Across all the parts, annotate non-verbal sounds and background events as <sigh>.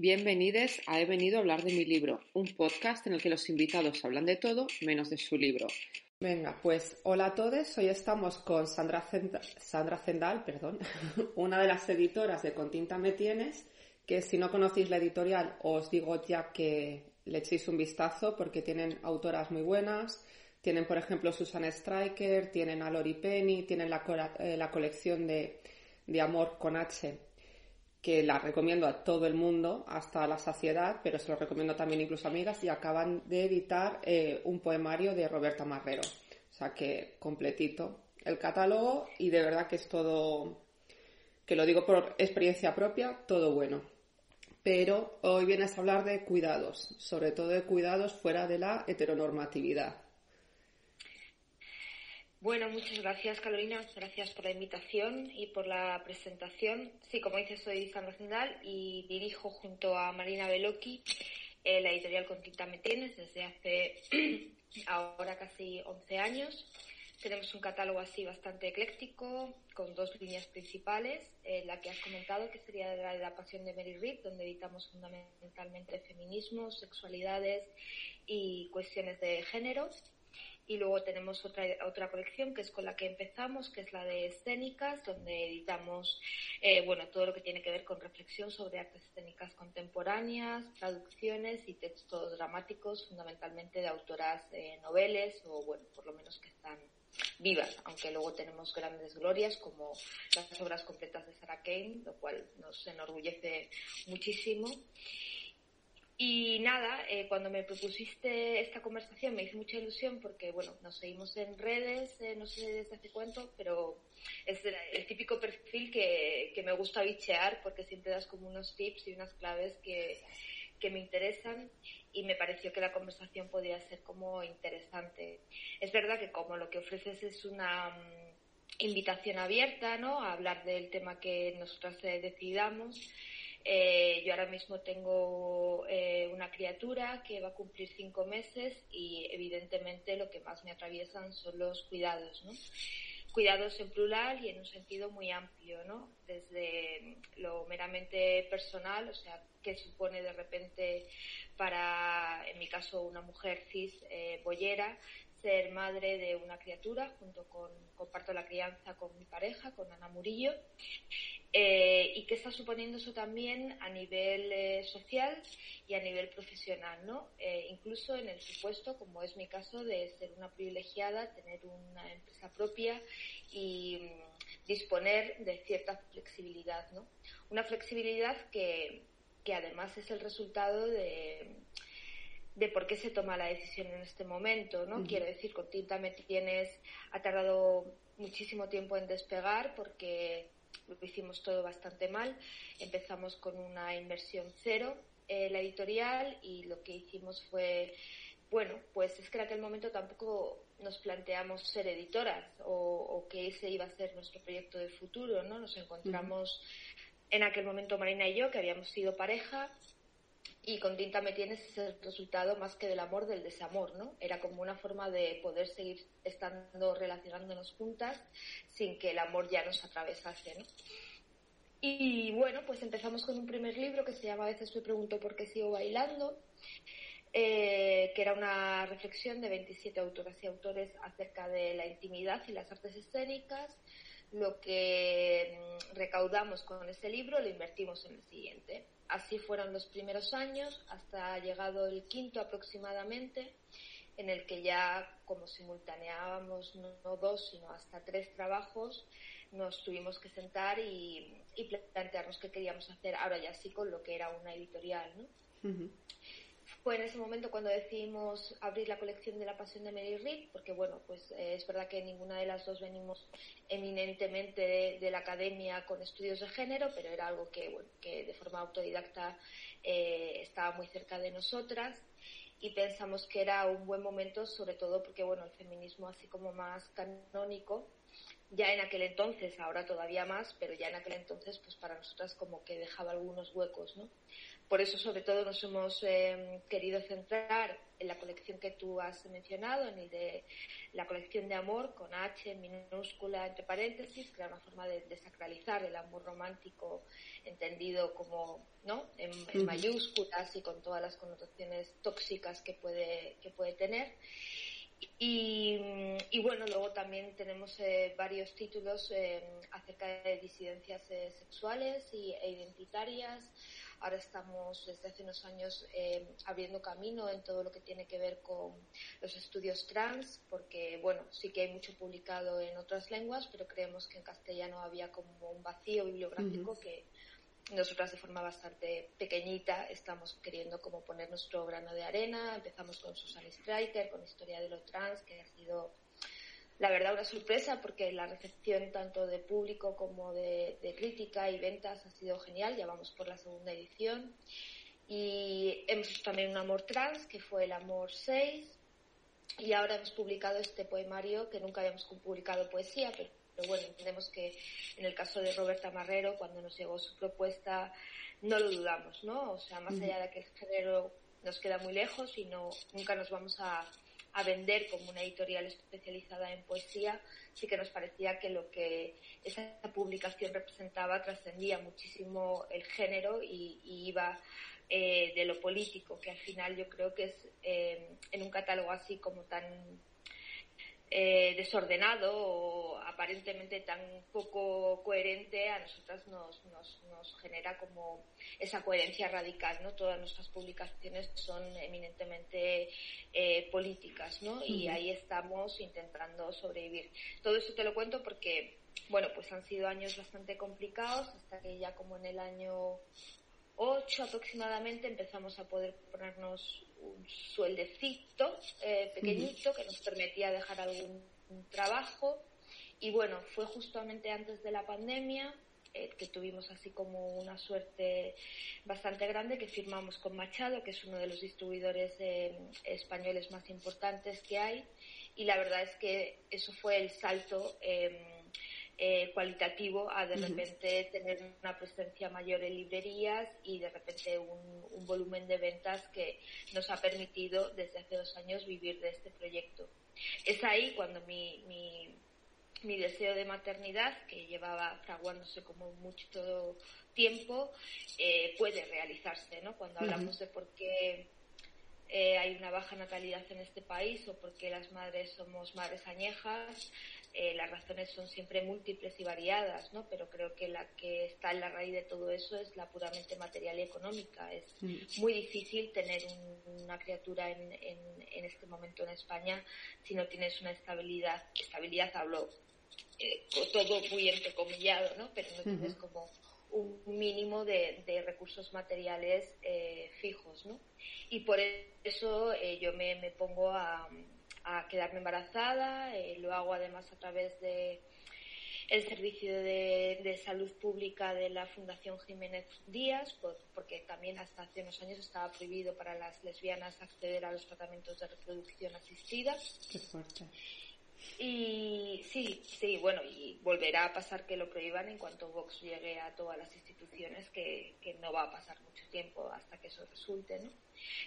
Bienvenidos a He venido a hablar de mi libro, un podcast en el que los invitados hablan de todo menos de su libro. Venga, pues hola a todos. Hoy estamos con Sandra, Sandra Zendal, perdón, <laughs> una de las editoras de Con tinta me tienes, que si no conocéis la editorial os digo ya que le echéis un vistazo porque tienen autoras muy buenas. Tienen, por ejemplo, Susan Stryker, tienen a Lori Penny, tienen la, eh, la colección de, de Amor con H que la recomiendo a todo el mundo hasta la saciedad, pero se lo recomiendo también incluso a amigas, y acaban de editar eh, un poemario de Roberta Marrero. O sea que completito el catálogo y de verdad que es todo, que lo digo por experiencia propia, todo bueno. Pero hoy vienes a hablar de cuidados, sobre todo de cuidados fuera de la heteronormatividad. Bueno, muchas gracias Carolina, gracias por la invitación y por la presentación. Sí, como dices, soy Sandra Zendal y dirijo junto a Marina Beloki eh, la editorial Con Tinta Me Tienes desde hace <clears throat> ahora casi 11 años. Tenemos un catálogo así bastante ecléctico, con dos líneas principales, eh, la que has comentado, que sería la de la pasión de Mary Reed, donde editamos fundamentalmente feminismo, sexualidades y cuestiones de género y luego tenemos otra, otra colección que es con la que empezamos, que es la de escénicas, donde editamos eh, bueno, todo lo que tiene que ver con reflexión sobre artes escénicas contemporáneas, traducciones y textos dramáticos, fundamentalmente de autoras eh, noveles o, bueno, por lo menos que están vivas, aunque luego tenemos grandes glorias como las obras completas de Sarah Kane, lo cual nos enorgullece muchísimo. Y nada, eh, cuando me propusiste esta conversación me hizo mucha ilusión porque, bueno, nos seguimos en redes, eh, no sé desde hace cuánto, pero es el típico perfil que, que, me gusta bichear porque siempre das como unos tips y unas claves que, que me interesan y me pareció que la conversación podía ser como interesante. Es verdad que como lo que ofreces es una mm, invitación abierta, ¿no? A hablar del tema que nosotras eh, decidamos eh, yo ahora mismo tengo eh, una criatura que va a cumplir cinco meses y evidentemente lo que más me atraviesan son los cuidados, ¿no? Cuidados en plural y en un sentido muy amplio, ¿no? Desde lo meramente personal, o sea, qué supone de repente para, en mi caso, una mujer cis eh, ser madre de una criatura, junto con, comparto la crianza con mi pareja, con Ana Murillo, eh, y qué está suponiendo eso también a nivel eh, social y a nivel profesional, ¿no? Eh, incluso en el supuesto, como es mi caso, de ser una privilegiada, tener una empresa propia y mm, disponer de cierta flexibilidad, ¿no? Una flexibilidad que, que además es el resultado de, de por qué se toma la decisión en este momento, ¿no? Quiero decir, con Tinta me tienes, ha tardado muchísimo tiempo en despegar porque lo hicimos todo bastante mal. Empezamos con una inversión cero en la editorial y lo que hicimos fue, bueno, pues es que en aquel momento tampoco nos planteamos ser editoras o, que ese iba a ser nuestro proyecto de futuro, ¿no? Nos encontramos en aquel momento Marina y yo, que habíamos sido pareja, y con Tinta me tienes ese resultado más que del amor, del desamor, ¿no? Era como una forma de poder seguir estando relacionándonos juntas sin que el amor ya nos atravesase, ¿no? Y bueno, pues empezamos con un primer libro que se llama A veces me pregunto por qué sigo bailando, eh, que era una reflexión de 27 autoras y autores acerca de la intimidad y las artes escénicas. Lo que mm, recaudamos con ese libro lo invertimos en el siguiente. Así fueron los primeros años, hasta llegado el quinto aproximadamente, en el que ya como simultaneábamos no dos, sino hasta tres trabajos, nos tuvimos que sentar y, plantearnos qué queríamos hacer ahora ya sí con lo que era una editorial. ¿no? Fue en ese momento cuando decidimos abrir la colección de la pasión de Mary Reed, porque bueno, pues eh, es verdad que ninguna de las dos venimos eminentemente de, la academia con estudios de género, pero era algo que, bueno, que de forma autodidacta eh, estaba muy cerca de nosotras y pensamos que era un buen momento, sobre todo porque bueno, el feminismo así como más canónico ya en aquel entonces, ahora todavía más, pero ya en aquel entonces, pues para nosotras como que dejaba algunos huecos, ¿no? Por eso, sobre todo, nos hemos em, querido centrar en la colección que tú has mencionado, en el de la colección de amor con H minúscula entre paréntesis, que era una forma de desacralizar el amor romántico entendido como, ¿no? En, mayúsculas y con todas las connotaciones tóxicas que puede, que puede tener. Y, bueno, luego también tenemos eh, varios títulos em, acerca de disidencias eh, sexuales y, e identitarias, Ahora estamos desde hace unos años eh, abriendo camino en todo lo que tiene que ver con los estudios trans, porque bueno, sí que hay mucho publicado en otras lenguas, pero creemos que en castellano había como un vacío bibliográfico que nosotras de forma bastante pequeñita estamos queriendo como poner nuestro grano de arena. Empezamos con Susan Striker, con Historia de lo Trans, que ha sido la verdad una sorpresa porque la recepción tanto de público como de, crítica y ventas ha sido genial, ya vamos por la segunda edición. Y hemos hecho también un amor trans, que fue el amor 6, y ahora hemos publicado este poemario que nunca habíamos publicado poesía, pero, bueno, entendemos que en el caso de Roberta Marrero, cuando nos llegó su propuesta, no lo dudamos, ¿no? O sea, más allá de que el género nos queda muy lejos y no, nunca nos vamos a a vender como una editorial especializada en poesía, sí que nos parecía que lo que esa publicación representaba trascendía muchísimo el género y, iba eh, de lo político, que al final yo creo que es eh, en un catálogo así como tan eh, desordenado o aparentemente tan poco coherente, a nosotras nos, nos, nos, genera como esa coherencia radical, ¿no? Todas nuestras publicaciones son eminentemente eh, políticas, ¿no? Y ahí estamos intentando sobrevivir. Todo eso te lo cuento porque, bueno, pues han sido años bastante complicados hasta que ya como en el año 8 aproximadamente empezamos a poder ponernos un sueldecito eh, pequeñito que nos permitía dejar algún trabajo. Y bueno, fue justamente antes de la pandemia eh, que tuvimos así como una suerte bastante grande que firmamos con Machado, que es uno de los distribuidores eh, españoles más importantes que hay. Y la verdad es que eso fue el salto em, eh, cualitativo a de repente tener una presencia mayor en librerías y de repente un, volumen de ventas que nos ha permitido desde hace dos años vivir de este proyecto. Es ahí cuando mi, mi, deseo de maternidad, que llevaba fraguándose como mucho tiempo, eh, puede realizarse, ¿no? Cuando hablamos de por qué eh, hay una baja natalidad en este país o por qué las madres somos madres añejas, eh, las razones son siempre múltiples y variadas, ¿no? Pero creo que la que está en la raíz de todo eso es la puramente material y económica. Es muy difícil tener una criatura en, en, este momento en España si no tienes una estabilidad. Estabilidad hablo eh, todo muy entrecomillado, ¿no? Pero no tienes como un mínimo de, de recursos materiales eh, fijos, ¿no? Y por eso eh, yo me, me pongo a a quedarme embarazada. Eh, lo hago además a través de el servicio de, salud pública de la Fundación Jiménez Díaz, porque también hasta hace unos años estaba prohibido para las lesbianas acceder a los tratamientos de reproducción asistida. Qué fuerte. Y sí, sí, bueno, y volverá a pasar que lo prohíban en cuanto Vox llegue a todas las instituciones, que, que no va a pasar mucho tiempo hasta que eso resulte, ¿no?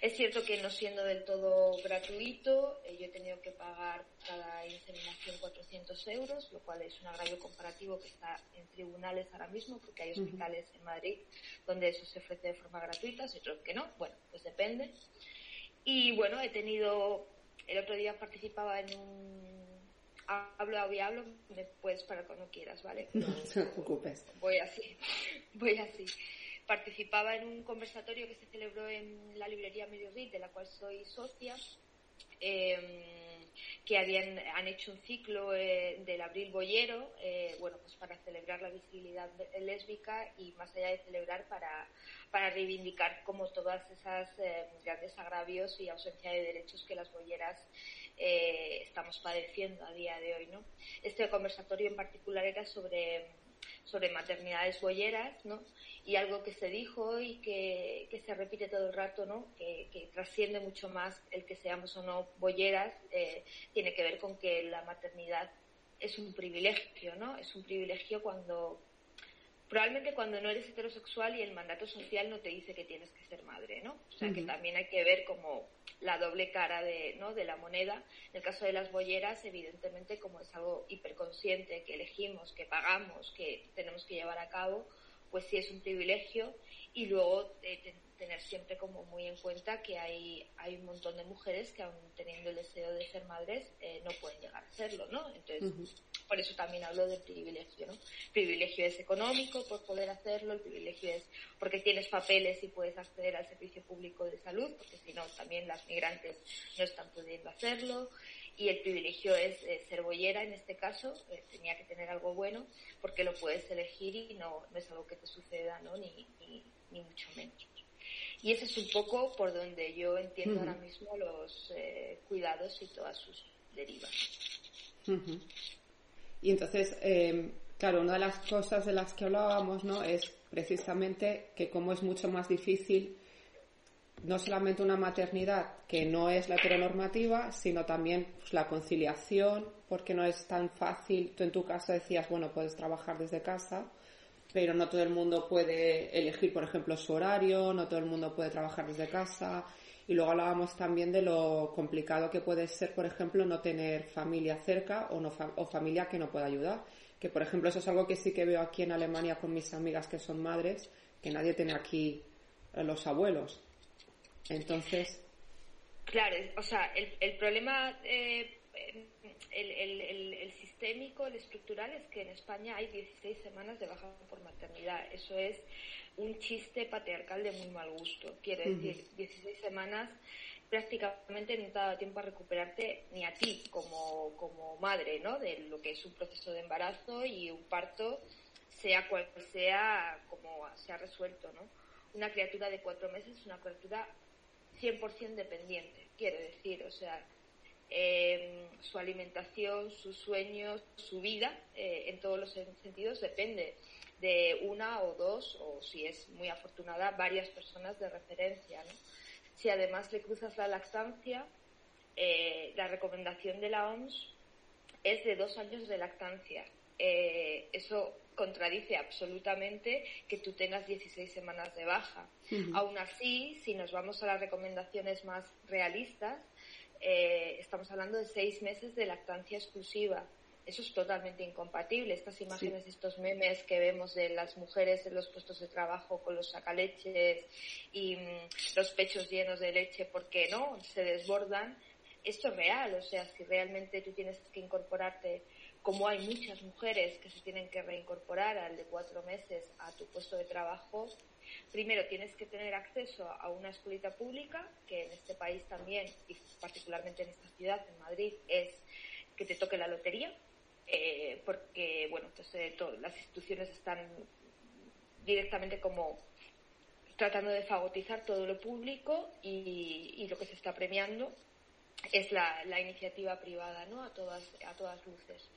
Es cierto que no siendo del todo gratuito, eh, yo he tenido que pagar cada inseminación 400 euros, lo cual es un agravio comparativo que está en tribunales ahora mismo, porque hay hospitales en Madrid donde eso se ofrece de forma gratuita, otros que no. Bueno, pues depende. Y bueno, he tenido, el otro día participaba en un hablo y hablo, me puedes para cuando quieras, ¿vale? No te preocupes. Voy así, <laughs> voy así participaba en un conversatorio que se celebró en la librería Medio de la cual soy socia, em, que habían, han hecho un ciclo eh, del Abril Boyero, eh, bueno, pues para celebrar la visibilidad lésbica y más allá de celebrar para, para reivindicar como todas esas eh, grandes agravios y ausencia de derechos que las boyeras estamos padeciendo a día de hoy, ¿no? Este conversatorio en particular era sobre sobre maternidades boyeras, ¿no? y algo que se dijo y que, se repite todo el rato, ¿no? Que, trasciende mucho más el que seamos o no bolleras, eh, tiene que ver con que la maternidad es un privilegio, ¿no? Es un privilegio cuando probablemente cuando no eres heterosexual y el mandato social no te dice que tienes que ser madre, ¿no? O sea, que también hay que ver como la doble cara de, ¿no? de la moneda. En el caso de las bolleras, evidentemente, como es algo hiperconsciente que elegimos, que pagamos, que tenemos que llevar a cabo, pues sí es un privilegio y luego eh, tener siempre como muy en cuenta que hay, hay un montón de mujeres que aún teniendo el deseo de ser madres eh, no pueden llegar a serlo, ¿no? Entonces, por eso también hablo del privilegio, ¿no? El privilegio es económico por poder hacerlo, el privilegio es porque tienes papeles y puedes acceder al servicio público de salud, porque si no, también las migrantes no están pudiendo hacerlo, y el privilegio es eh, ser boyera en este caso, eh, tenía que tener algo bueno, porque lo puedes elegir y no, no es algo que te suceda, ¿no? Ni, ni mucho menos. Y ese es un poco por donde yo entiendo ahora mismo los eh, cuidados y todas sus derivas. Y entonces, em, claro, una de las cosas de las que hablábamos, ¿no? Es precisamente que como es mucho más difícil no solamente una maternidad que no es la heteronormativa, sino también pues, la conciliación, porque no es tan fácil. Tú en tu caso decías, bueno, puedes trabajar desde casa, pero no todo el mundo puede elegir, por ejemplo, su horario, no todo el mundo puede trabajar desde casa. Y luego hablábamos también de lo complicado que puede ser, por ejemplo, no tener familia cerca o, no o familia que no pueda ayudar. Que, por ejemplo, eso es algo que sí que veo aquí en Alemania con mis amigas que son madres, que nadie tiene aquí los abuelos. Entonces. Claro, o sea, el, el problema eh, el, el, el, sistémico, el estructural, es que en España hay 16 semanas de baja por maternidad. Eso es un chiste patriarcal de muy mal gusto. Quiere decir, 16 semanas prácticamente no te ha dado tiempo a recuperarte ni a ti como, como madre, ¿no? De lo que es un proceso de embarazo y un parto, sea cual sea, como se ha resuelto, ¿no? Una criatura de cuatro meses es una criatura 100% dependiente, quiere decir, o sea, eh, su alimentación, sus sueños, su vida, eh, en todos los sentidos, depende de una o dos, o si es muy afortunada, varias personas de referencia. Si además le cruzas la lactancia, eh, la recomendación de la OMS es de dos años de lactancia. eso contradice absolutamente que tú tengas 16 semanas de baja. Aún así, si nos vamos a las recomendaciones más realistas, eh, estamos hablando de seis meses de lactancia exclusiva. Eso es totalmente incompatible. Estas imágenes, estos memes que vemos de las mujeres en los puestos de trabajo con los sacaleches y mm, los pechos llenos de leche porque no se desbordan, esto es real. O sea, si realmente tú tienes que incorporarte, como hay muchas mujeres que se tienen que reincorporar al de cuatro meses a tu puesto de trabajo, primero tienes que tener acceso a una escuelita pública, que en este país también, y particularmente en esta ciudad, en Madrid, es que te toque la lotería, eh, porque, bueno, entonces las instituciones están directamente como tratando de fagotizar todo lo público y, lo que se está premiando es la, iniciativa privada, ¿no? A todas, a todas luces.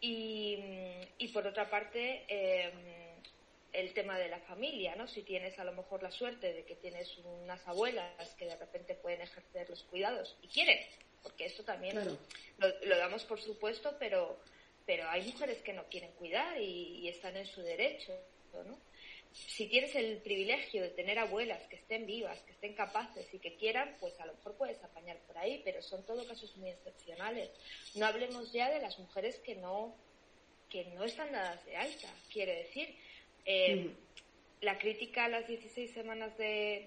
Y, por otra parte, eh, el tema de la familia, ¿no? Si tienes a lo mejor la suerte de que tienes unas abuelas que de repente pueden ejercer los cuidados y quieren, porque eso también lo, damos por supuesto, pero, pero hay mujeres que no quieren cuidar y, están en su derecho, ¿no? Si tienes el privilegio de tener abuelas que estén vivas, que estén capaces y que quieran, pues a lo mejor puedes apañar por ahí, pero son todo casos muy excepcionales. No hablemos ya de las mujeres que no que no están dadas de alta, quiere decir, eh, la crítica a las 16 semanas de,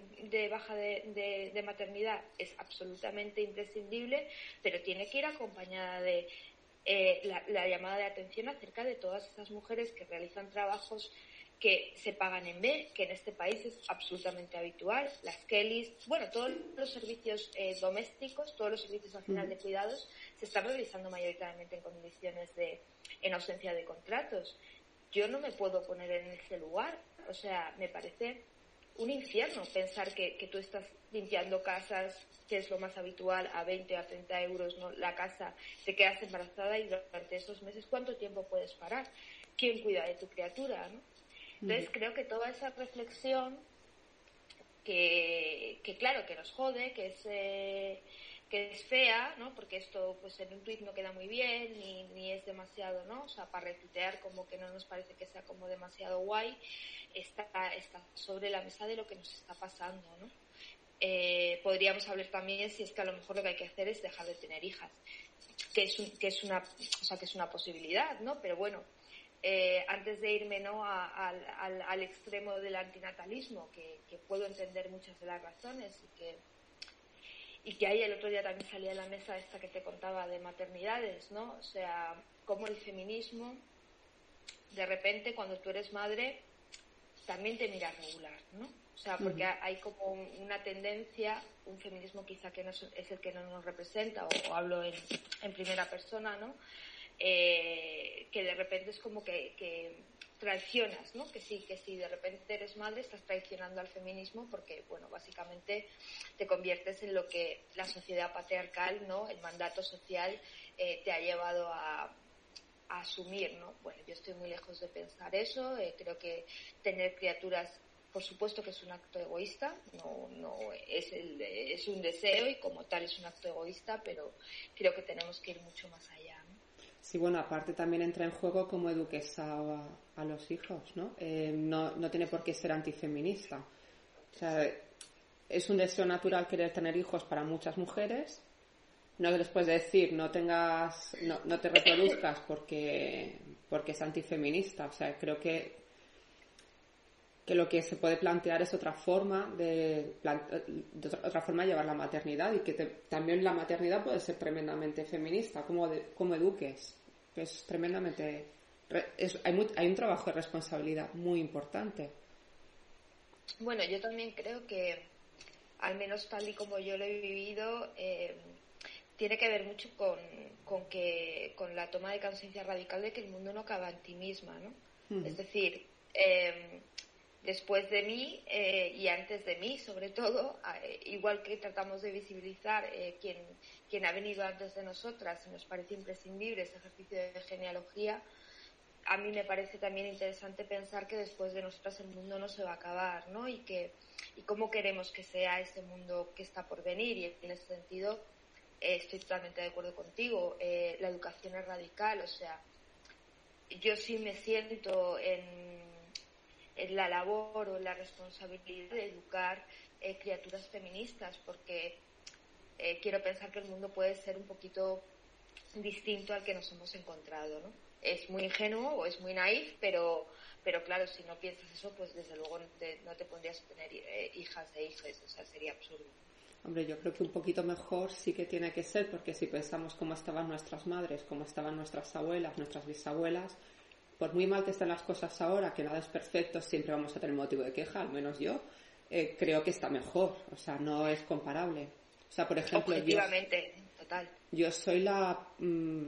baja de, maternidad es absolutamente imprescindible, pero tiene que ir acompañada de eh, la, llamada de atención acerca de todas esas mujeres que realizan trabajos que se pagan en B, que en este país es absolutamente habitual, las Kellys, bueno, todos los servicios eh, domésticos, todos los servicios al final de cuidados se están realizando mayoritariamente en condiciones de, en ausencia de contratos yo no me puedo poner en ese lugar. O sea, me parece un infierno pensar que, que tú estás limpiando casas, que es lo más habitual, a 20 a 30 euros ¿no? la casa, te quedas embarazada y durante esos meses, ¿cuánto tiempo puedes parar? ¿Quién cuida de tu criatura? ¿no? Entonces, creo que toda esa reflexión, que, que claro, que nos jode, que es, eh, que es fea, ¿no? Porque esto pues en un tweet no queda muy bien ni, ni es demasiado, ¿no? O sea, para retuitear como que no nos parece que sea como demasiado guay, está, está sobre la mesa de lo que nos está pasando, ¿no? Eh, podríamos hablar también si es que a lo mejor lo que hay que hacer es dejar de tener hijas, que es, que es, una, o sea, que es una posibilidad, ¿no? Pero bueno, eh, antes de irme ¿no? al, al, extremo del antinatalismo, que, que, puedo entender muchas de las razones y que y que ahí el otro día también salía a la mesa esta que te contaba de maternidades, ¿no? O sea, cómo el feminismo, de repente, cuando tú eres madre, también te mira regular, ¿no? O sea, porque hay como una tendencia, un feminismo quizá que no es, el que no nos representa, o, hablo en, en, primera persona, ¿no? Eh, que de repente es como que, traicionas, ¿no? Que sí, que si de repente eres madre estás traicionando al feminismo porque, bueno, básicamente te conviertes en lo que la sociedad patriarcal, ¿no? El mandato social eh, te ha llevado a, asumir, ¿no? Bueno, yo estoy muy lejos de pensar eso. Eh, creo que tener criaturas, por supuesto que es un acto egoísta, no, no es, el, es un deseo y como tal es un acto egoísta, pero creo que tenemos que ir mucho más allá. Sí, bueno, aparte también entra en juego cómo eduques a, a los hijos, ¿no? Eh, ¿no? No tiene por qué ser antifeminista. O sea, es un deseo natural querer tener hijos para muchas mujeres. No les puedes decir, no tengas, no, no te reproduzcas porque, porque es antifeminista. O sea, creo que, que lo que se puede plantear es otra forma de, otra forma de llevar la maternidad y que también la maternidad puede ser tremendamente feminista, como, como eduques, que es tremendamente hay, hay un trabajo de responsabilidad muy importante. Bueno, yo también creo que, al menos tal y como yo lo he vivido, eh, tiene que ver mucho con, con, que, con la toma de conciencia radical de que el mundo no acaba en ti misma, ¿no? Es decir, em, después de mí eh, y antes de mí, sobre todo, igual que tratamos de visibilizar eh, quien, quien ha venido antes de nosotras nos parece imprescindible ese ejercicio de genealogía, a mí me parece también interesante pensar que después de nosotras el mundo no se va a acabar, ¿no? Y que y cómo queremos que sea ese mundo que está por venir y en ese sentido eh, estoy totalmente de acuerdo contigo. Eh, la educación es radical, o sea, yo sí me siento en, en la labor o la responsabilidad de educar eh, criaturas feministas porque quiero pensar que el mundo puede ser un poquito distinto al que nos hemos encontrado, ¿no? es muy ingenuo o es muy naif, pero, pero claro, si no piensas eso, pues desde luego no te, no te pondrías a tener eh, hijas e hijos, o sea, sería absurdo. Hombre, yo creo que un poquito mejor sí que tiene que ser, porque si pensamos cómo estaban nuestras madres, cómo estaban nuestras abuelas, nuestras bisabuelas, por muy mal que estén las cosas ahora, que nada es perfecto, siempre vamos a tener motivo de queja, al menos yo, eh, creo que está mejor, o sea, no es comparable. O sea, por ejemplo, Objetivamente, total. Yo soy la mm,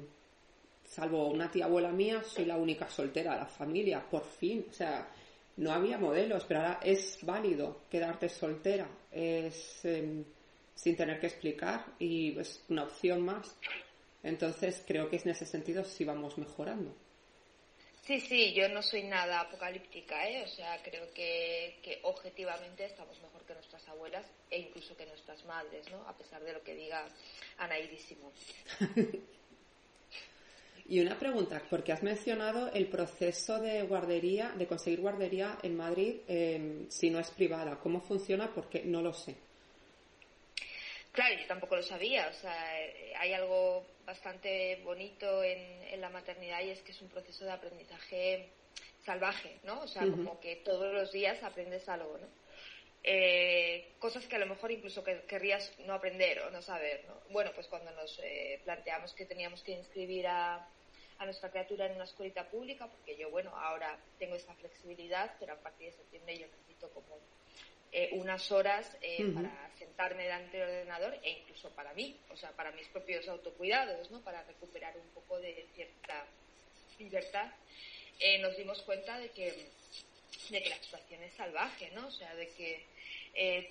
salvo una tía abuela mía, soy la única soltera de la familia, por fin. O sea, no había modelos, pero ahora es válido quedarte soltera, es em, sin tener que explicar y es una opción más. Entonces creo que en ese sentido sí vamos mejorando. Sí, sí, yo no soy nada apocalíptica, ¿eh? O sea, creo que, objetivamente estamos mejor que nuestras abuelas e incluso que nuestras madres, ¿no? A pesar de lo que diga Ana <laughs> Y una pregunta, porque has mencionado el proceso de guardería, de conseguir guardería en Madrid em, si no es privada. ¿Cómo funciona? Porque no lo sé. Claro, yo tampoco lo sabía. O sea, hay algo bastante bonito en, la maternidad y es que es un proceso de aprendizaje salvaje, ¿no? O sea, como que todos los días aprendes algo, ¿no? Eh, cosas que a lo mejor incluso querrías no aprender o no saber, ¿no? Bueno, pues cuando nos eh, planteamos que teníamos que inscribir a, a nuestra criatura en una escuelita pública, porque yo, bueno, ahora tengo esa flexibilidad, pero a partir de septiembre yo necesito como eh, unas horas eh, para sentarme delante del ordenador e incluso para mí, o sea, para mis propios autocuidados, ¿no? Para recuperar un poco de cierta libertad. Eh, nos dimos cuenta de que, de que la situación es salvaje, ¿no? O sea, de que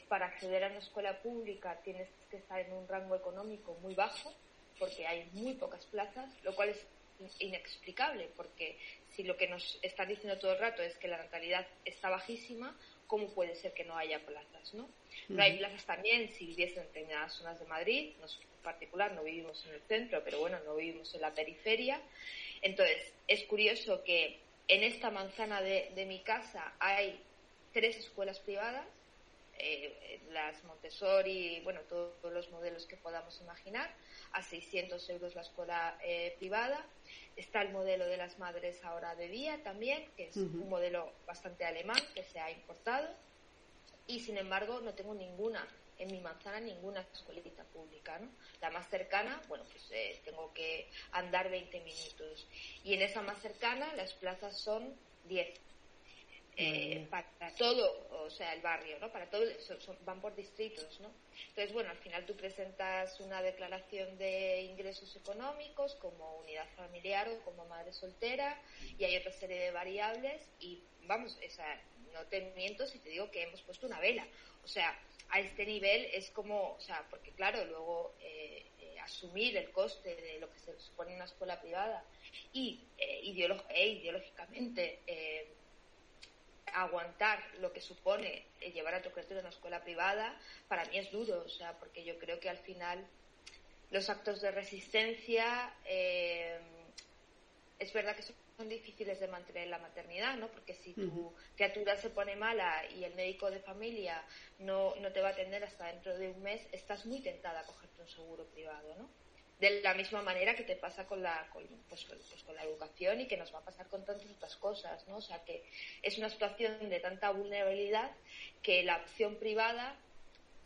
para acceder a una escuela pública tienes que estar en un rango económico muy bajo, porque hay muy pocas plazas, lo cual es inexplicable, porque si lo que nos están diciendo todo el rato es que la natalidad está bajísima, ¿cómo puede ser que no haya plazas, no? Pero hay plazas también si viviesen en determinadas zonas de Madrid, nosotros en particular no vivimos en el centro, pero bueno, no vivimos en la periferia. Entonces, es curioso que en esta manzana de, de mi casa hay tres escuelas privadas, eh, las Montessori, bueno, todos los modelos que podamos imaginar, a 600 euros la escuela eh, privada. Está el modelo de las madres ahora de día también, que es un modelo bastante alemán que se ha importado. Y sin embargo, no tengo ninguna en mi manzana ninguna escuelita pública, ¿no? La más cercana, bueno, pues eh, tengo que andar 20 minutos. Y en esa más cercana las plazas son 10. Eh, para todo, o sea, el barrio, ¿no? Para todo, van por distritos, ¿no? Entonces, bueno, al final tú presentas una declaración de ingresos económicos como unidad familiar o como madre soltera y hay otra serie de variables y, vamos, esa, no te miento si te digo que hemos puesto una vela. O sea, a este nivel es como, o sea, porque claro, luego eh, eh, asumir el coste de lo que se supone una escuela privada y eh, e ideológicamente aguantar lo que supone llevar a tu criatura a una escuela privada, para mí es duro, o sea, porque yo creo que al final los actos de resistencia es verdad que son son difíciles de mantener la maternidad, ¿no? Porque si tu criatura se pone mala y el médico de familia no, no te va a atender hasta dentro de un mes, estás muy tentada a cogerte un seguro privado, ¿no? De la misma manera que te pasa con la, con, pues, pues, con la educación y que nos va a pasar con tantas otras cosas, ¿no? O sea que es una situación de tanta vulnerabilidad que la opción privada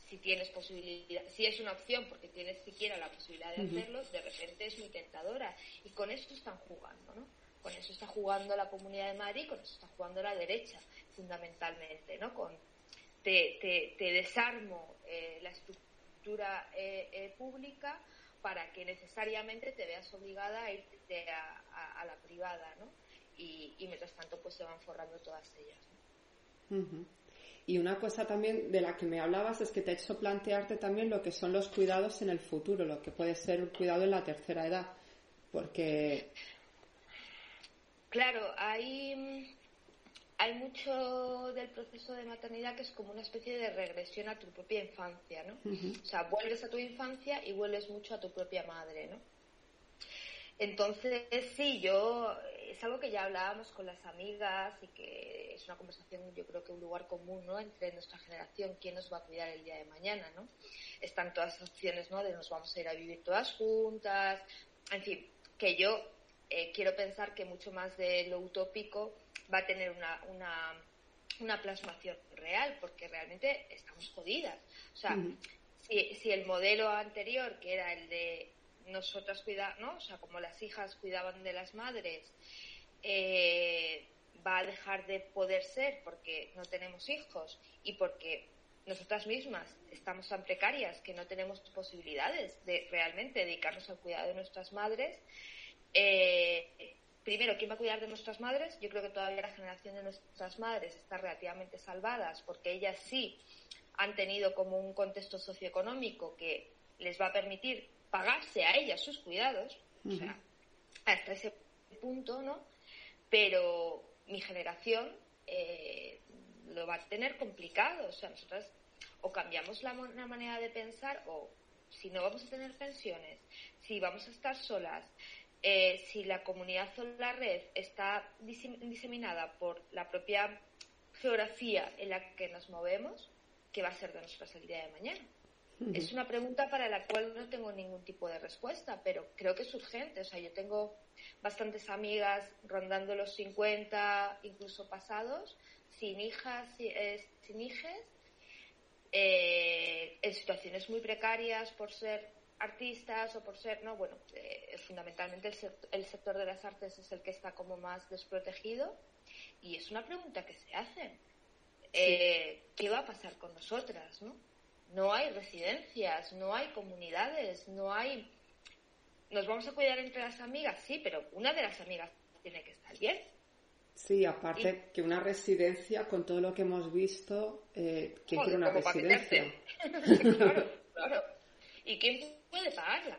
si tienes posibilidad, si es una opción porque tienes siquiera la posibilidad de hacerlo, de repente es muy tentadora. Y con eso están jugando, ¿no? Con eso está jugando la Comunidad de Madrid, con eso está jugando la derecha, fundamentalmente, ¿no? Con te, te, desarmo eh, la estructura eh, eh, pública para que necesariamente te veas obligada a irte a, la privada, ¿no? Y, mientras tanto, pues se van forrando todas ellas. Y una cosa también de la que me hablabas es que te ha hecho plantearte también lo que son los cuidados en el futuro, lo que puede ser un cuidado en la tercera edad, porque Claro, hay, hay mucho del proceso de maternidad que es como una especie de regresión a tu propia infancia, ¿no? O sea, vuelves a tu infancia y vuelves mucho a tu propia madre, ¿no? Entonces, sí, yo, es algo que ya hablábamos con las amigas y que es una conversación, yo creo que un lugar común, ¿no? Entre nuestra generación, quién nos va a cuidar el día de mañana, ¿no? Están todas las opciones, ¿no? De nos vamos a ir a vivir todas juntas, en fin, que yo eh, quiero pensar que mucho más de lo utópico va a tener una, una, una plasmación real, porque realmente estamos jodidas. O sea, si, si, el modelo anterior, que era el de nosotras cuidar, ¿no? O sea, como las hijas cuidaban de las madres, eh, va a dejar de poder ser porque no tenemos hijos y porque nosotras mismas estamos tan precarias que no tenemos posibilidades de realmente dedicarnos al cuidado de nuestras madres, eh, primero, ¿quién va a cuidar de nuestras madres? Yo creo que todavía la generación de nuestras madres está relativamente salvadas porque ellas sí han tenido como un contexto socioeconómico que les va a permitir pagarse a ellas sus cuidados, o sea, hasta ese punto, ¿no? Pero mi generación eh, lo va a tener complicado, o sea, nosotras o cambiamos la, la manera de pensar o si no vamos a tener pensiones, si vamos a estar solas, eh, si la comunidad o la red está diseminada por la propia geografía en la que nos movemos, ¿qué va a ser de nuestra salida de mañana? Es una pregunta para la cual no tengo ningún tipo de respuesta, pero creo que es urgente. O sea, yo tengo bastantes amigas rondando los 50, incluso pasados, sin hijas, eh, sin hijes, eh, en situaciones muy precarias por ser artistas o por ser, no, bueno, eh, fundamentalmente el, sector de las artes es el que está como más desprotegido y es una pregunta que se hace. Eh, ¿Qué va a pasar con nosotras, no? No hay residencias, no hay comunidades, no hay... Nos vamos a cuidar entre las amigas, sí, pero una de las amigas tiene que estar bien. Sí, aparte que una residencia, con todo lo que hemos visto, eh, ¿quién quiere una residencia? <laughs> claro, claro. ¿Y quién puede pagarla.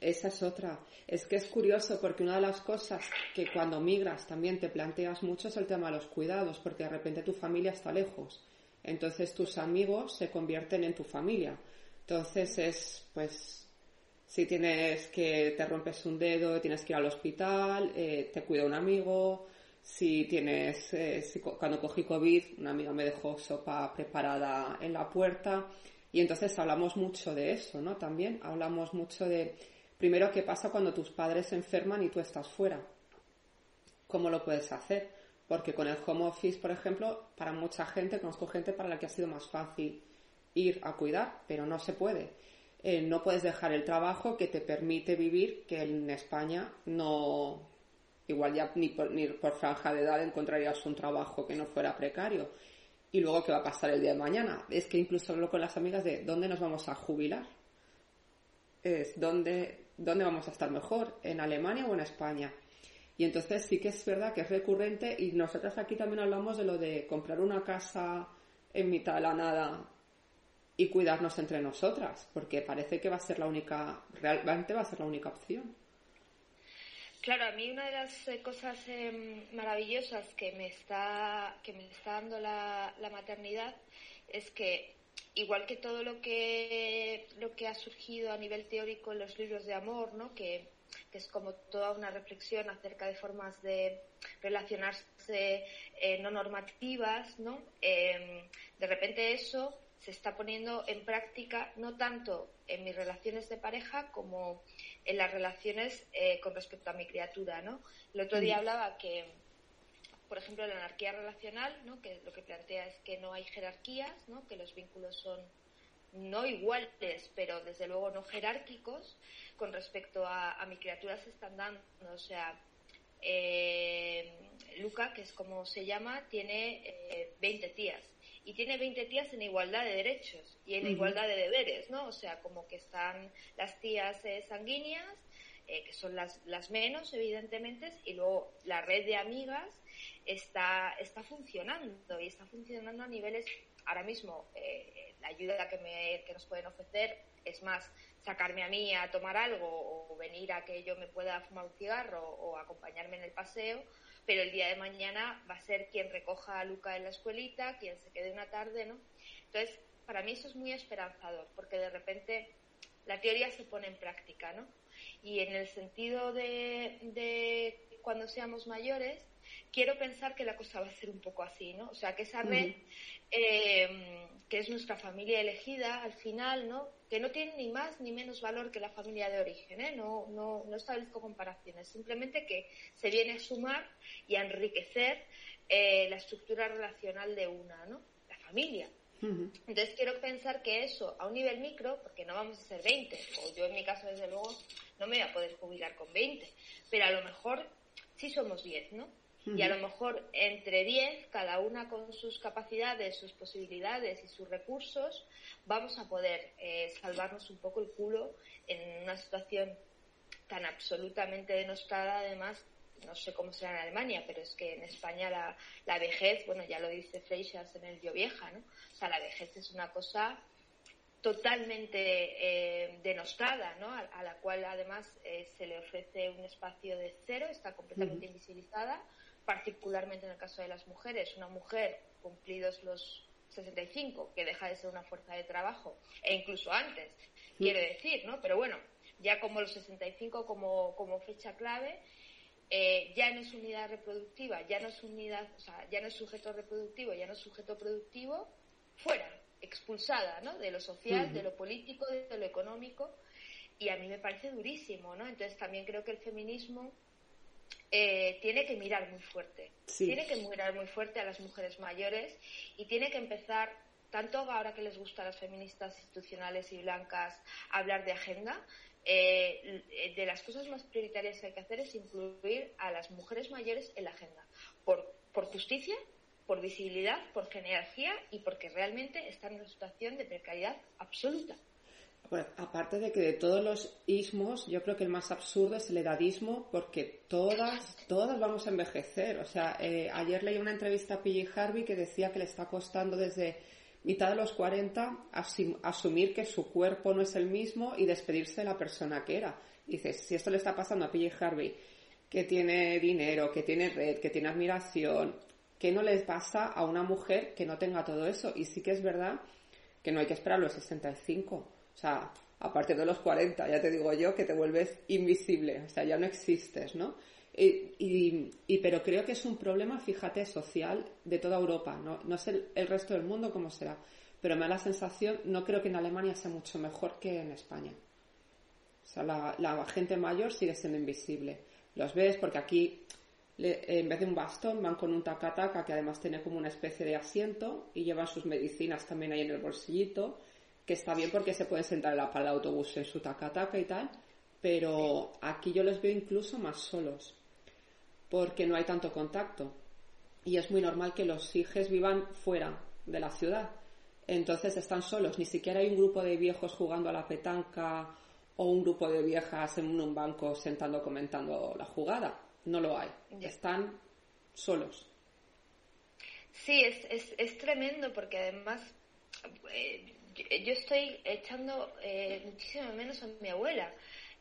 Esa es otra. Es que es curioso porque una de las cosas que cuando migras también te planteas mucho es el tema de los cuidados, porque de repente tu familia está lejos. Entonces tus amigos se convierten en tu familia. Entonces es, pues, si tienes que te rompes un dedo, tienes que ir al hospital, eh, te cuida un amigo. Si tienes, eh, cuando cogí COVID, una amiga me dejó sopa preparada en la puerta. Y entonces hablamos mucho de eso, ¿no? También hablamos mucho de, primero, qué pasa cuando tus padres se enferman y tú estás fuera. ¿Cómo lo puedes hacer? Porque con el home office, por ejemplo, para mucha gente, conozco gente para la que ha sido más fácil ir a cuidar, pero no se puede. Eh, no puedes dejar el trabajo que te permite vivir, que en España no, igual ya ni por, ni por franja de edad encontrarías un trabajo que no fuera precario. Y luego, ¿qué va a pasar el día de mañana? Es que incluso hablo con las amigas de dónde nos vamos a jubilar. Es dónde, dónde vamos a estar mejor, en Alemania o en España. Y entonces sí que es verdad que es recurrente y nosotras aquí también hablamos de lo de comprar una casa en mitad de la nada y cuidarnos entre nosotras, porque parece que va a ser la única, realmente va a ser la única opción. Claro, a mí una de las eh, cosas em, maravillosas que me está, que me está dando la, maternidad es que igual que todo lo que lo que ha surgido a nivel teórico en los libros de amor, ¿no? que, es como toda una reflexión acerca de formas de relacionarse eh, no normativas, ¿no? Em, de repente eso se está poniendo en práctica no tanto en mis relaciones de pareja como en las relaciones eh, con respecto a mi criatura, ¿no? El otro día hablaba que, por ejemplo, la anarquía relacional, ¿no? Que lo que plantea es que no hay jerarquías, ¿no? Que los vínculos son no iguales, pero desde luego no jerárquicos con respecto a, mi criatura se están dando. O sea, eh, Luca, que es como se llama, tiene 20 eh, tías y tiene 20 tías en igualdad de derechos y en igualdad de deberes, ¿no? O sea, como que están las tías eh, sanguíneas, eh, que son las, las menos, evidentemente, y luego la red de amigas está, está funcionando y está funcionando a niveles, ahora mismo, eh, la ayuda que, me, que nos pueden ofrecer es más sacarme a mí a tomar algo o venir a que yo me pueda fumar un cigarro o acompañarme en el paseo pero el día de mañana va a ser quien recoja a Luca en la escuelita, quien se quede una tarde, ¿no? Entonces, para mí eso es muy esperanzador, porque de repente la teoría se pone en práctica, ¿no? Y en el sentido de, cuando seamos mayores, quiero pensar que la cosa va a ser un poco así, ¿no? O sea, que esa red, eh, que es nuestra familia elegida, al final, ¿no? Que no tiene ni más ni menos valor que la familia de origen, ¿eh? no, no, no establezco comparaciones, simplemente que se viene a sumar y a enriquecer eh, la estructura relacional de una, ¿no? la familia. Entonces quiero pensar que eso a un nivel micro, porque no vamos a ser 20, o yo en mi caso desde luego no me voy a poder jubilar con 20, pero a lo mejor sí somos 10, ¿no? Y a lo mejor entre 10, cada una con sus capacidades, sus posibilidades y sus recursos, vamos a poder eh, salvarnos un poco el culo en una situación tan absolutamente denostada, además, no sé cómo será en Alemania, pero es que en España la, la vejez, bueno, ya lo dice Freixas en el Yo Vieja, ¿no? O sea, la vejez es una cosa totalmente eh, denostada, ¿no? A, la cual además eh, se le ofrece un espacio de cero, está completamente invisibilizada particularmente en el caso de las mujeres, una mujer cumplidos los 65, que deja de ser una fuerza de trabajo, e incluso antes, quiere decir, ¿no? Pero bueno, ya como los 65 como, como fecha clave, eh, ya no es unidad reproductiva, ya no es unidad, o sea, ya no es sujeto reproductivo, ya no es sujeto productivo, fuera, expulsada, ¿no? De lo social, de lo político, de lo económico, y a mí me parece durísimo, ¿no? Entonces también creo que el feminismo eh, tiene que mirar muy fuerte. Tiene que mirar muy fuerte a las mujeres mayores y tiene que empezar, tanto ahora que les gusta a las feministas institucionales y blancas hablar de agenda, eh, de las cosas más prioritarias que hay que hacer es incluir a las mujeres mayores en la agenda. Por, por justicia, por visibilidad, por genealogía y porque realmente están en una situación de precariedad absoluta. Pues, aparte de que de todos los ismos, yo creo que el más absurdo es el edadismo, porque todas, todas vamos a envejecer. O sea, eh, ayer leí una entrevista a P.J. Harvey que decía que le está costando desde mitad de los 40 asumir que su cuerpo no es el mismo y despedirse de la persona que era. dices, si esto le está pasando a P.J. Harvey, que tiene dinero, que tiene red, que tiene admiración, ¿qué no les pasa a una mujer que no tenga todo eso? Y sí que es verdad que no hay que esperar los 65. O sea, a partir de los 40, ya te digo yo, que te vuelves invisible, o sea, ya no existes, ¿no? Y, pero creo que es un problema, fíjate, social de toda Europa, no, no sé el, resto del mundo cómo será, pero me da la sensación, no creo que en Alemania sea mucho mejor que en España. O sea, la, gente mayor sigue siendo invisible. Los ves porque aquí en vez de un bastón van con un tacataca que además tiene como una especie de asiento y llevan sus medicinas también ahí en el bolsillito, que está bien porque se pueden sentar en la pala de autobús en su tacataca y tal, pero aquí yo les veo incluso más solos porque no hay tanto contacto y es muy normal que los hijos vivan fuera de la ciudad. Entonces están solos, ni siquiera hay un grupo de viejos jugando a la petanca o un grupo de viejas en un banco sentando comentando la jugada no lo hay. Están solos. Sí, es, es, es tremendo porque además eh, yo estoy echando eh, muchísimo menos a mi abuela.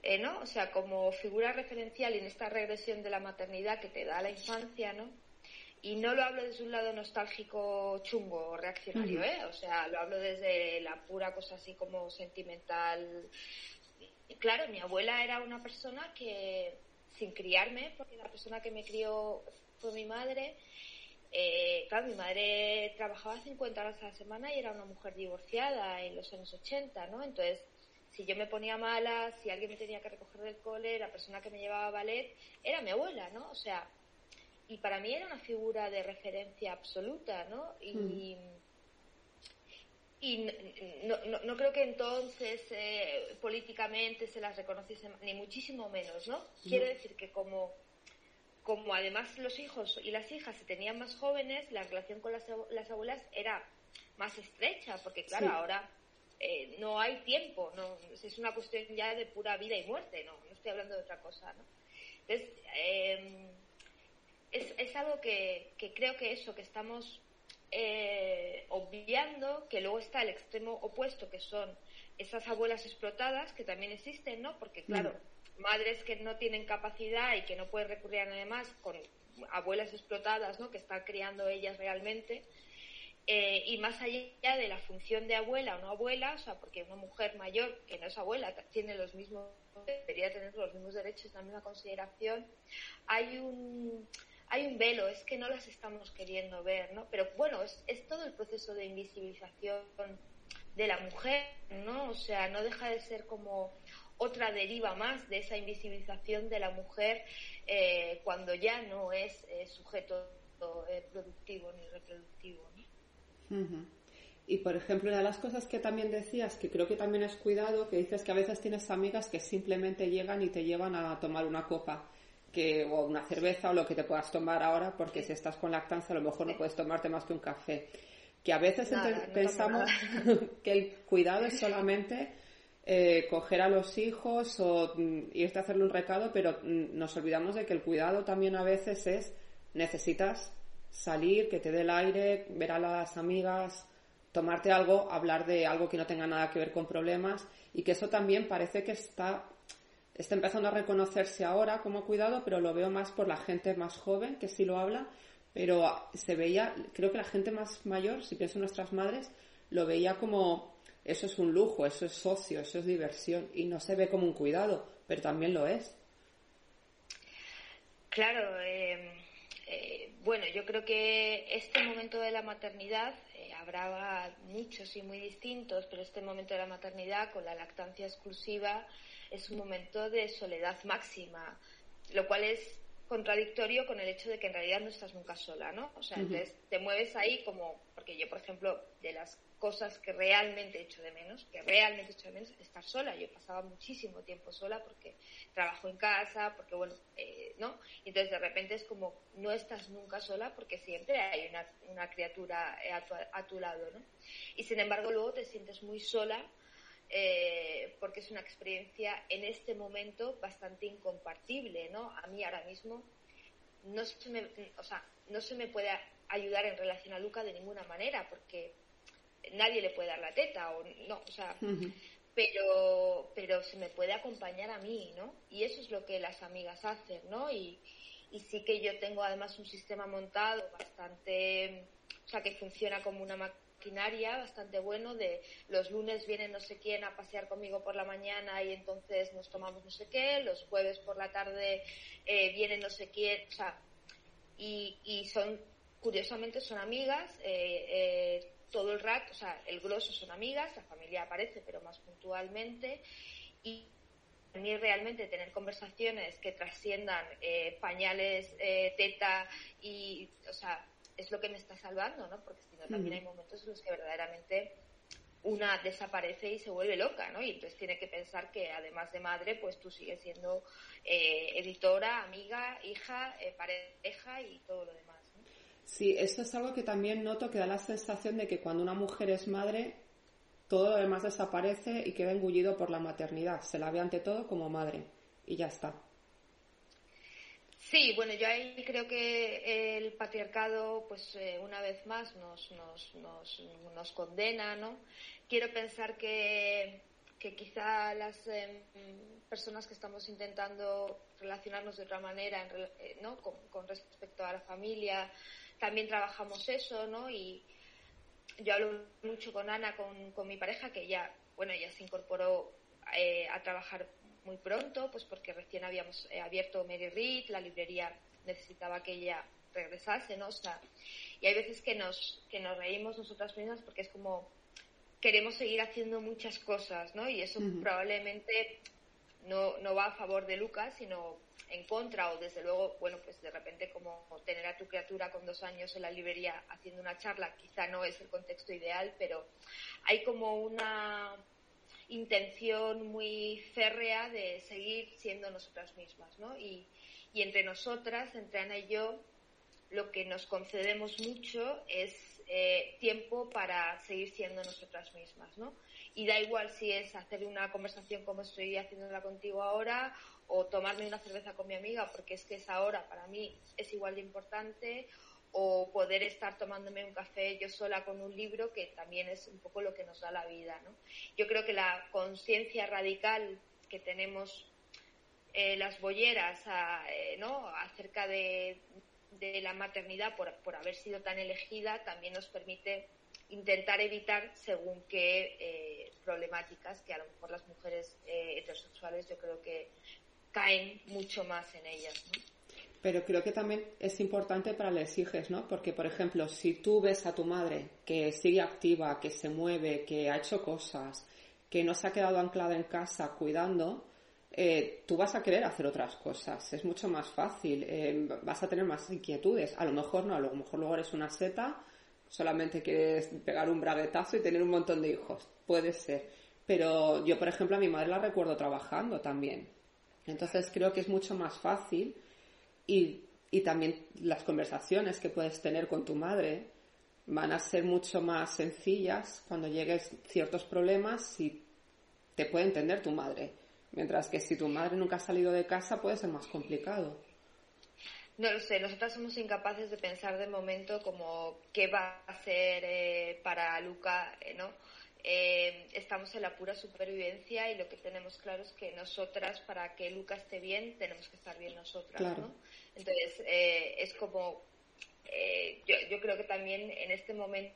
Eh, ¿no? O sea, como figura referencial en esta regresión de la maternidad que te da la infancia, ¿no? Y no lo hablo desde un lado nostálgico chungo o reaccionario, ¿eh? O sea, lo hablo desde la pura cosa así como sentimental. Y claro, mi abuela era una persona que, sin criarme, porque la persona que me crió fue mi madre. Eh, claro, mi madre trabajaba 50 horas a la semana y era una mujer divorciada en los años 80, ¿no? Entonces, si yo me ponía mala, si alguien me tenía que recoger del cole, la persona que me llevaba a ballet era mi abuela, ¿no? O sea, y para mí era una figura de referencia absoluta, ¿no? Y, mm. Y no, no, creo que entonces eh, políticamente se las reconociese, ni muchísimo menos, ¿no? Quiero decir que como, como además los hijos y las hijas se tenían más jóvenes, la relación con las, las abuelas era más estrecha, porque claro, ahora eh, no hay tiempo, no es una cuestión ya de pura vida y muerte, no, no estoy hablando de otra cosa, ¿no? Entonces, em, es, es algo que, que creo que eso, que estamos eh, obviando que luego está el extremo opuesto, que son esas abuelas explotadas, que también existen, ¿no? Porque, claro, mm. Madres que no tienen capacidad y que no pueden recurrir a nada más, con abuelas explotadas, ¿no? Que están criando ellas realmente. Eh, y más allá de la función de abuela o no abuela, o sea, porque una mujer mayor que no es abuela tiene los mismos, debería tener los mismos derechos, la misma consideración, hay un, hay un velo, es que no las estamos queriendo ver, ¿no? Pero bueno, es, es todo el proceso de invisibilización de la mujer, ¿no? O sea, no deja de ser como otra deriva más de esa invisibilización de la mujer eh, cuando ya no es eh, sujeto eh, productivo ni reproductivo. ¿no? Y por ejemplo, una de las cosas que también decías, que creo que también es cuidado, que dices que a veces tienes amigas que simplemente llegan y te llevan a tomar una copa o una cerveza o lo que te puedas tomar ahora, porque si estás con lactancia a lo mejor no puedes tomarte más que un café. Que a veces pensamos <laughs> que el cuidado es solamente eh, coger a los hijos o mm, irte a hacerle un recado, pero mm, nos olvidamos de que el cuidado también a veces es necesitas salir, que te dé el aire, ver a las amigas, tomarte algo, hablar de algo que no tenga nada que ver con problemas y que eso también parece que está está empezando a reconocerse ahora como cuidado, pero lo veo más por la gente más joven que sí lo habla, pero se veía, creo que la gente más mayor, si pienso en nuestras madres, lo veía como eso es un lujo, eso es socio, eso es diversión y no se ve como un cuidado, pero también lo es. Claro, eh, eh, bueno, yo creo que este momento de la maternidad eh, habrá muchos y muy distintos, pero este momento de la maternidad con la lactancia exclusiva es un momento de soledad máxima, lo cual es contradictorio con el hecho de que en realidad no estás nunca sola, ¿no? O sea, entonces te mueves ahí como, porque yo, por ejemplo, de las cosas que realmente echo de menos, que realmente echo de menos, estar sola. Yo pasaba muchísimo tiempo sola porque trabajo en casa, porque bueno, eh, ¿no? Entonces de repente es como, no estás nunca sola porque siempre hay una, una criatura a tu, a tu lado, ¿no? Y sin embargo luego te sientes muy sola eh, porque es una experiencia en este momento bastante incompartible, ¿no? A mí ahora mismo no se me, o sea, no se me puede ayudar en relación a Luca de ninguna manera, porque nadie le puede dar la teta, o no, o sea, pero, pero se me puede acompañar a mí, ¿no? Y eso es lo que las amigas hacen, ¿no? Y, y sí que yo tengo además un sistema montado bastante, o sea, que funciona como una maquinaria bastante bueno de los lunes viene no sé quién a pasear conmigo por la mañana y entonces nos tomamos no sé qué, los jueves por la tarde eh, viene no sé quién, o sea, y, y son, curiosamente son amigas, eh, eh, todo el rato, o sea, el grosso son amigas, la familia aparece, pero más puntualmente, y a mí realmente tener conversaciones que trasciendan eh, pañales, eh, teta y, o sea, es lo que me está salvando, ¿no? Porque si no, también hay momentos en los que verdaderamente una desaparece y se vuelve loca, ¿no? Y entonces tiene que pensar que además de madre, pues tú sigues siendo eh, editora, amiga, hija, pareja y todo lo demás. Sí, eso es algo que también noto que da la sensación de que cuando una mujer es madre, todo lo demás desaparece y queda engullido por la maternidad. Se la ve ante todo como madre y ya está. Sí, bueno, yo ahí creo que el patriarcado, pues eh, una vez más nos, nos, nos, nos, condena, ¿no? Quiero pensar que, que quizá las em, personas que estamos intentando relacionarnos de otra manera, eh, ¿no? Con respecto a la familia, también trabajamos eso, ¿no? Y yo hablo mucho con Ana, con, mi pareja, que ya, bueno, ella se incorporó eh, a trabajar muy pronto, pues porque recién habíamos eh, abierto Mary Read, la librería necesitaba que ella regresase, ¿no? O sea, y hay veces que nos, que nos reímos nosotras mismas porque es como queremos seguir haciendo muchas cosas, ¿no? Y eso probablemente no, no va a favor de Lucas, sino en contra o desde luego, bueno, pues de repente como tener a tu criatura con dos años en la librería haciendo una charla quizá no es el contexto ideal, pero hay como una intención muy férrea de seguir siendo nosotras mismas, ¿no? Y, y entre nosotras, entre Ana y yo, lo que nos concedemos mucho es eh, tiempo para seguir siendo nosotras mismas, ¿no? Y da igual si es hacer una conversación como estoy haciéndola contigo ahora o tomarme una cerveza con mi amiga porque es que esa hora para mí es igual de importante o poder estar tomándome un café yo sola con un libro que también es un poco lo que nos da la vida ¿no? yo creo que la conciencia radical que tenemos eh, las bolleras eh, ¿no? acerca de, de la maternidad por, por, haber sido tan elegida también nos permite intentar evitar según qué eh, problemáticas que a lo mejor las mujeres heterosexuales yo creo que caen mucho más en ellas. Pero creo que también es importante para las hijas, ¿no? Porque, por ejemplo, si tú ves a tu madre que sigue activa, que se mueve, que ha hecho cosas, que no se ha quedado anclada en casa cuidando, eh, tú vas a querer hacer otras cosas. Es mucho más fácil. Eh, vas a tener más inquietudes. A lo mejor no, a lo mejor luego eres una seta, solamente quieres pegar un braguetazo y tener un montón de hijos. Puede ser. Pero yo, por ejemplo, a mi madre la recuerdo trabajando también entonces creo que es mucho más fácil y, también las conversaciones que puedes tener con tu madre van a ser mucho más sencillas cuando llegues ciertos problemas y te puede entender tu madre. Mientras que si tu madre nunca ha salido de casa puede ser más complicado. No lo sé, nosotras somos incapaces de pensar de momento como qué va a ser eh, para Luca, eh, ¿no? Eh, estamos en la pura supervivencia y lo que tenemos claro es que nosotras, para que Luca esté bien, tenemos que estar bien nosotras, ¿no? Entonces, eh, es como, eh, yo, yo, creo que también en este momento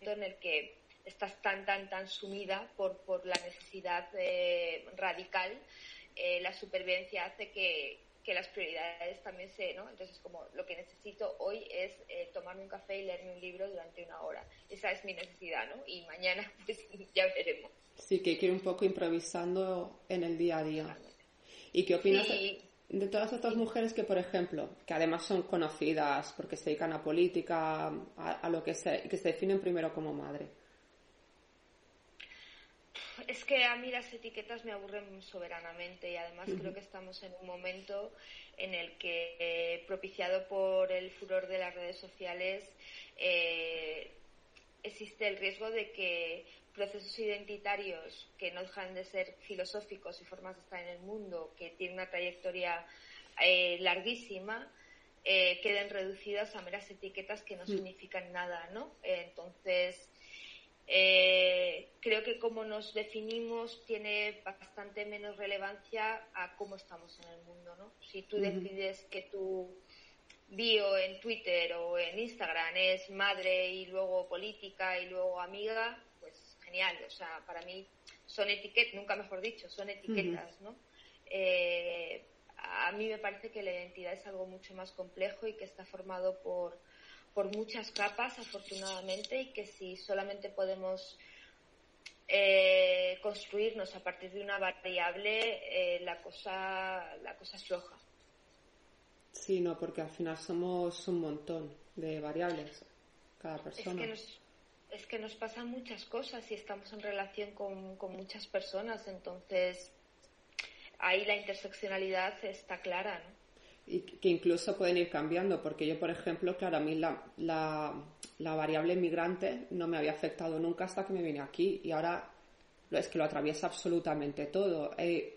en el que estás tan, tan, tan sumida por, por la necesidad radical, la supervivencia hace que, que las prioridades también se, ¿no? Entonces, como lo que necesito hoy es eh, tomarme un café y leerme un libro durante una hora. Esa es mi necesidad, ¿no? Y mañana, <laughs> pues, ya veremos. Sí, que ir un poco improvisando en el día a día. ¿Y qué opinas de todas estas mujeres que, por ejemplo, que además son conocidas porque se dedican a política, a, lo que sea, y que se definen primero como madre? Es que a mí las etiquetas me aburren soberanamente y además creo que estamos en un momento en el que, eh, propiciado por el furor de las redes sociales, eh, existe el riesgo de que procesos identitarios que no dejan de ser filosóficos y formas de estar en el mundo, que tienen una trayectoria eh, larguísima, queden reducidas a meras etiquetas que no significan nada, ¿no? entonces, eh, creo que como nos definimos tiene bastante menos relevancia a cómo estamos en el mundo, ¿no? Si tú decides que tu bio en Twitter o en Instagram es madre y luego política y luego amiga, pues genial. O sea, para mí son etiquetas, nunca mejor dicho, son etiquetas, ¿no? Eh, a mí me parece que la identidad es algo mucho más complejo y que está formado por por muchas capas, afortunadamente, y que si solamente podemos eh, construirnos a partir de una variable, eh, la cosa la cosa es floja. Sí, no, porque al final somos un montón de variables, cada persona. Es que nos, es que nos pasan muchas cosas y estamos en relación con, con muchas personas, entonces ahí la interseccionalidad está clara, ¿no? Y que incluso pueden ir cambiando, porque yo, por ejemplo, claro, a mí la, la, variable migrante no me había afectado nunca hasta que me vine aquí y ahora es que lo atraviesa absolutamente todo. Eh,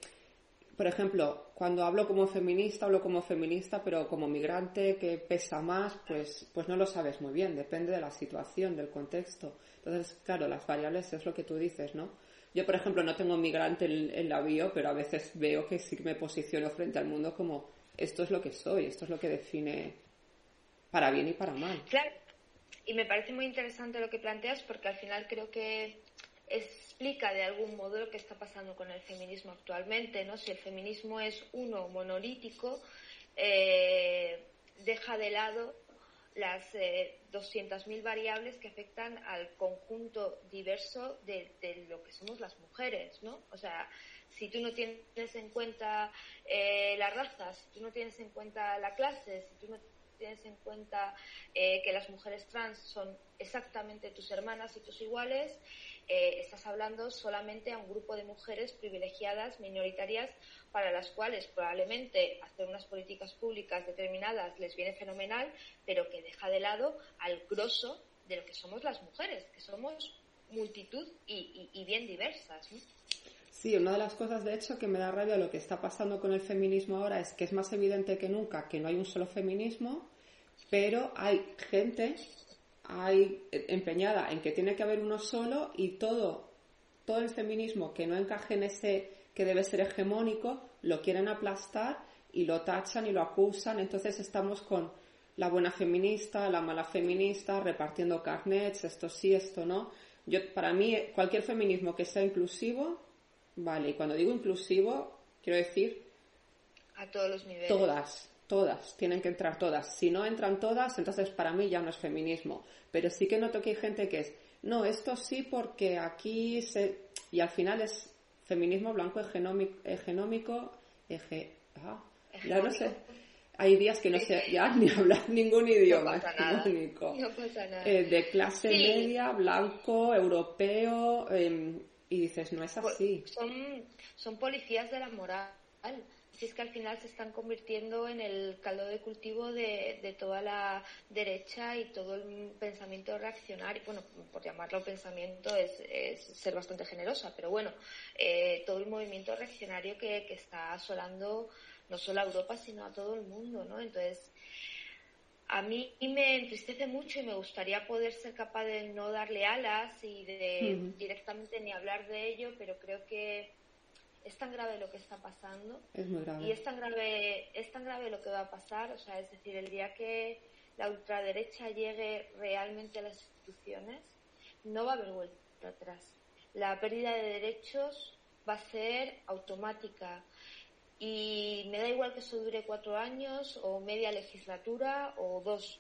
por ejemplo, cuando hablo como feminista, hablo como feminista, pero como migrante que pesa más, pues, pues no lo sabes muy bien, depende de la situación, del contexto. Entonces, claro, las variables es lo que tú dices, ¿no? Yo, por ejemplo, no tengo migrante en, en la bio, pero a veces veo que sí me posiciono frente al mundo como esto es lo que soy, esto es lo que define para bien y para mal. Claro, y me parece muy interesante lo que planteas porque al final creo que explica de algún modo lo que está pasando con el feminismo actualmente, ¿no? Si el feminismo es uno monolítico, eh, deja de lado las eh, 200.000 variables que afectan al conjunto diverso de, de, lo que somos las mujeres, ¿no? O sea, si tú no tienes en cuenta eh, la raza, si tú no tienes en cuenta la clase, si tú no tienes en cuenta eh, que las mujeres trans son exactamente tus hermanas y tus iguales, eh, estás hablando solamente a un grupo de mujeres privilegiadas, minoritarias, para las cuales probablemente hacer unas políticas públicas determinadas les viene fenomenal, pero que deja de lado al grosso de lo que somos las mujeres, que somos multitud y, bien diversas. Sí, una de las cosas, de hecho, que me da rabia lo que está pasando con el feminismo ahora es que es más evidente que nunca que no hay un solo feminismo, pero hay gente hay empeñada en que tiene que haber uno solo y todo, todo el feminismo que no encaje en ese que debe ser hegemónico, lo quieren aplastar y lo tachan y lo acusan. Entonces estamos con la buena feminista, la mala feminista, repartiendo carnets, esto sí, esto no. Yo, para mí, cualquier feminismo que sea inclusivo Vale, y cuando digo inclusivo, quiero decir... A todos los niveles. Todas, todas, tienen que entrar todas. Si no entran todas, entonces para mí ya no es feminismo. Pero sí que noto que hay gente que es, no, esto sí porque aquí se... Y al final es feminismo blanco hegenómico, hegenómico ah, ya no sé. Hay días que no sé ya <laughs> ni hablar ningún idioma hegemónico. No pasa nada. Eh, de clase media, blanco, europeo, eh, y dices, no es pues así. Son, son policías de la moral. Si es que al final se están convirtiendo en el caldo de cultivo de, de toda la derecha y todo el pensamiento reaccionario. Bueno, por llamarlo pensamiento es, es ser bastante generosa, pero bueno, eh, todo el movimiento reaccionario que, que está asolando no solo a Europa, sino a todo el mundo, ¿no? Entonces, a mí me entristece mucho y me gustaría poder ser capaz de no darle alas y de directamente ni hablar de ello, pero creo que es tan grave lo que está pasando es muy grave. y es tan grave es tan grave lo que va a pasar, o sea, es decir, el día que la ultraderecha llegue realmente a las instituciones, no va a haber vuelta atrás. La pérdida de derechos va a ser automática y me da igual que eso dure cuatro años o media legislatura o dos.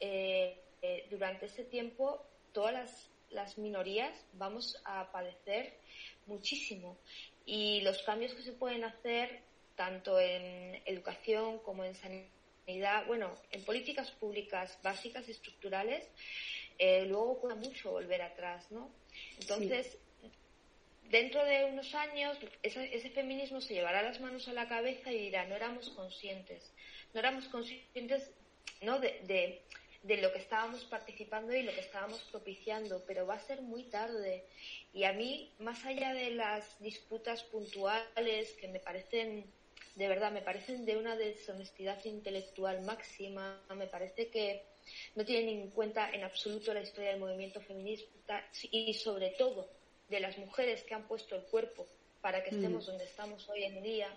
Eh, eh, durante ese tiempo, todas las, las, minorías vamos a padecer muchísimo y los cambios que se pueden hacer tanto en educación como en sanidad, bueno, en políticas públicas básicas estructurales, eh, luego cuesta mucho volver atrás, ¿no? Entonces, dentro de unos años ese, feminismo se llevará las manos a la cabeza y dirá, no éramos conscientes, no éramos conscientes ¿no? De, de, lo que estábamos participando y lo que estábamos propiciando, pero va a ser muy tarde. Y a mí, más allá de las disputas puntuales que me parecen, de verdad, me parecen de una deshonestidad intelectual máxima, me parece que no tienen en cuenta en absoluto la historia del movimiento feminista y sobre todo de las mujeres que han puesto el cuerpo para que estemos mm. donde estamos hoy en día.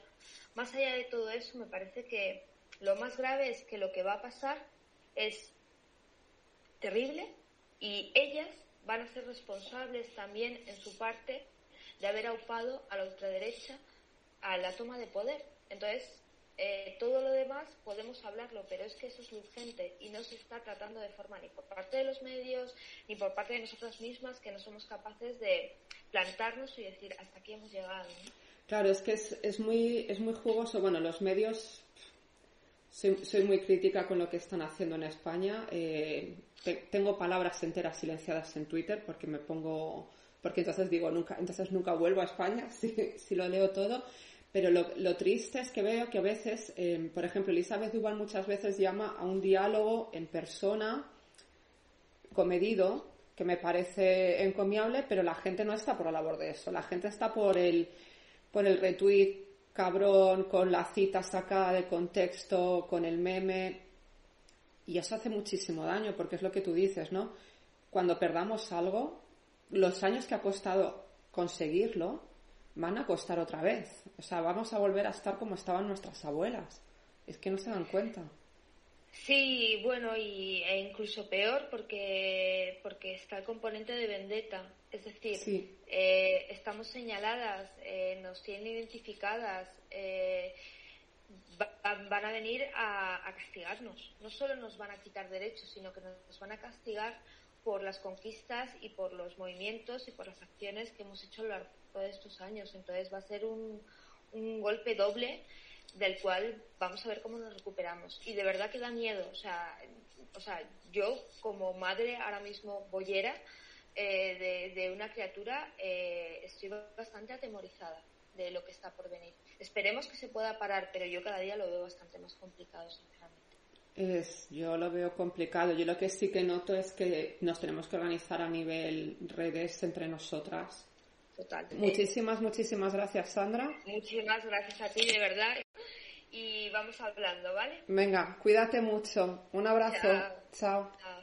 Más allá de todo eso, me parece que lo más grave es que lo que va a pasar es terrible y ellas van a ser responsables también en su parte de haber aupado a la ultraderecha a la toma de poder. Entonces, eh, todo lo demás podemos hablarlo, pero es que eso es urgente y no se está tratando de forma ni por parte de los medios ni por parte de nosotras mismas que no somos capaces de plantarnos y decir hasta aquí hemos llegado. Claro, es que es, es, muy, es muy jugoso. Bueno, los medios, soy, muy crítica con lo que están haciendo en España. Eh, tengo palabras enteras silenciadas en Twitter porque me pongo, porque entonces digo, nunca, entonces nunca vuelvo a España <laughs> si, si lo leo todo. Pero lo, triste es que veo que a veces, em, por ejemplo, Elizabeth Duval muchas veces llama a un diálogo en persona comedido, que me parece encomiable, pero la gente no está por la labor de eso. La gente está por el, por el retweet cabrón, con la cita sacada de contexto, con el meme. Y eso hace muchísimo daño, porque es lo que tú dices, ¿no? Cuando perdamos algo, los años que ha costado conseguirlo, van a costar otra vez. O sea, vamos a volver a estar como estaban nuestras abuelas. Es que no se dan cuenta. Sí, bueno, y, e incluso peor porque, porque está el componente de vendetta. Es decir, eh, estamos señaladas, eh, nos tienen identificadas, eh, van a venir a, castigarnos. No solo nos van a quitar derechos, sino que nos van a castigar por las conquistas y por los movimientos y por las acciones que hemos hecho a lo largo de estos años. Entonces va a ser un, un golpe doble del cual vamos a ver cómo nos recuperamos. Y de verdad que da miedo. O sea, o sea yo como madre ahora mismo boyera eh, de, una criatura eh, estoy bastante atemorizada de lo que está por venir. Esperemos que se pueda parar, pero yo cada día lo veo bastante más complicado, sinceramente. Es, yo lo veo complicado. Yo lo que sí que noto es que nos tenemos que organizar a nivel redes entre nosotras total. Muchísimas, muchísimas gracias, Sandra. Muchísimas gracias a ti, de verdad. Y vamos hablando, ¿vale? Venga, cuídate mucho. Un abrazo. Chao. Chao.